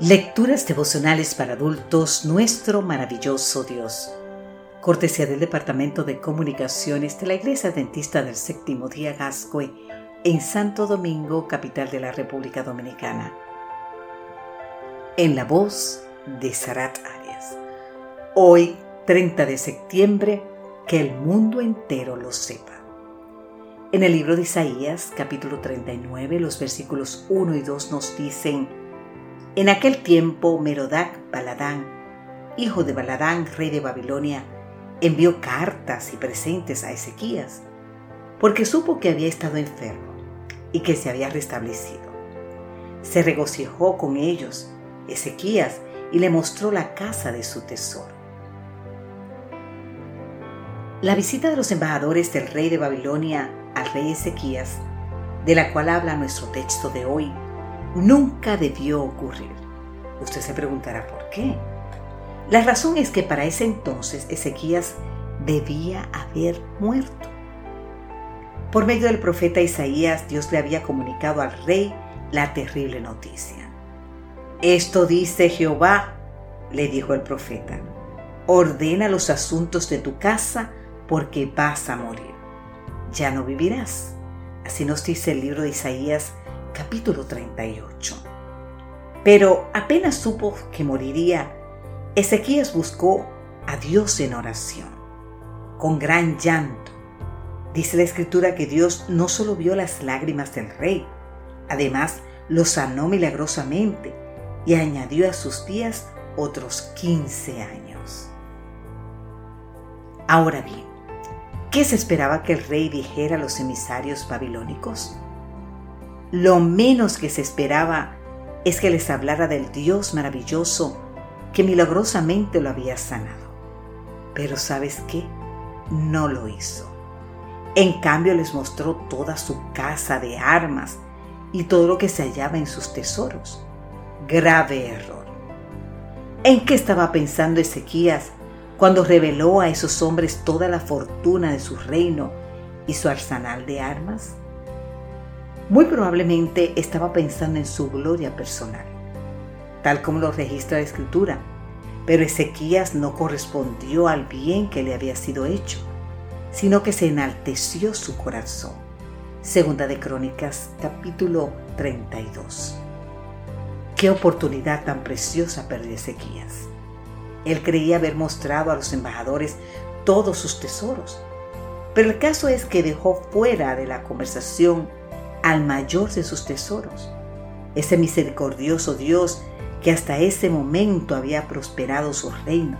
Lecturas devocionales para adultos, nuestro maravilloso Dios. Cortesía del Departamento de Comunicaciones de la Iglesia Adventista del Séptimo Día Gascue en Santo Domingo, capital de la República Dominicana. En la voz de Sarat Arias. Hoy, 30 de septiembre, que el mundo entero lo sepa. En el libro de Isaías, capítulo 39, los versículos 1 y 2 nos dicen, en aquel tiempo Merodac Baladán, hijo de Baladán, rey de Babilonia, envió cartas y presentes a Ezequías, porque supo que había estado enfermo y que se había restablecido. Se regocijó con ellos Ezequías y le mostró la casa de su tesoro. La visita de los embajadores del rey de Babilonia al rey Ezequías, de la cual habla nuestro texto de hoy, nunca debió ocurrir. Usted se preguntará por qué. La razón es que para ese entonces Ezequías debía haber muerto. Por medio del profeta Isaías, Dios le había comunicado al rey la terrible noticia. Esto dice Jehová, le dijo el profeta, ordena los asuntos de tu casa porque vas a morir. Ya no vivirás. Así nos dice el libro de Isaías capítulo 38. Pero apenas supo que moriría, Ezequías buscó a Dios en oración, con gran llanto. Dice la escritura que Dios no solo vio las lágrimas del rey, además lo sanó milagrosamente y añadió a sus días otros 15 años. Ahora bien, ¿qué se esperaba que el rey dijera a los emisarios babilónicos? Lo menos que se esperaba es que les hablara del Dios maravilloso que milagrosamente lo había sanado. Pero ¿sabes qué? No lo hizo. En cambio les mostró toda su casa de armas y todo lo que se hallaba en sus tesoros. Grave error. ¿En qué estaba pensando Ezequías cuando reveló a esos hombres toda la fortuna de su reino y su arsenal de armas? Muy probablemente estaba pensando en su gloria personal, tal como lo registra la escritura, pero Ezequías no correspondió al bien que le había sido hecho, sino que se enalteció su corazón. Segunda de Crónicas, capítulo 32. Qué oportunidad tan preciosa perdió Ezequías. Él creía haber mostrado a los embajadores todos sus tesoros, pero el caso es que dejó fuera de la conversación al mayor de sus tesoros, ese misericordioso Dios que hasta ese momento había prosperado su reino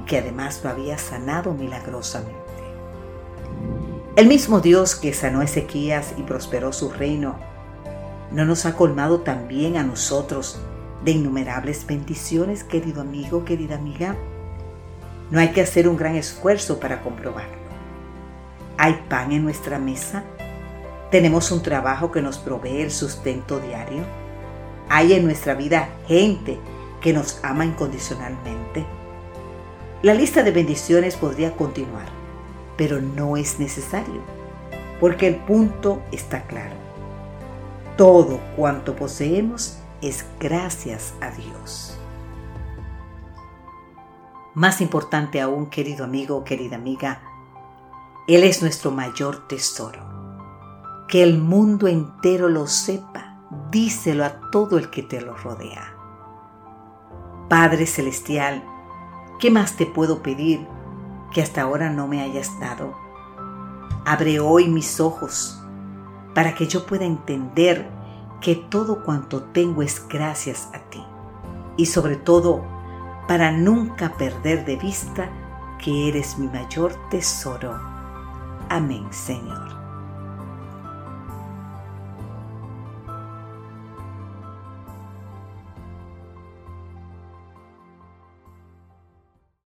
y que además lo había sanado milagrosamente. El mismo Dios que sanó a Ezequías y prosperó su reino, ¿no nos ha colmado también a nosotros de innumerables bendiciones, querido amigo, querida amiga? No hay que hacer un gran esfuerzo para comprobarlo. ¿Hay pan en nuestra mesa? Tenemos un trabajo que nos provee el sustento diario. Hay en nuestra vida gente que nos ama incondicionalmente. La lista de bendiciones podría continuar, pero no es necesario, porque el punto está claro. Todo cuanto poseemos es gracias a Dios. Más importante aún, querido amigo, querida amiga, Él es nuestro mayor tesoro que el mundo entero lo sepa. Díselo a todo el que te lo rodea. Padre Celestial, ¿qué más te puedo pedir que hasta ahora no me hayas dado? Abre hoy mis ojos para que yo pueda entender que todo cuanto tengo es gracias a ti. Y sobre todo, para nunca perder de vista que eres mi mayor tesoro. Amén, Señor.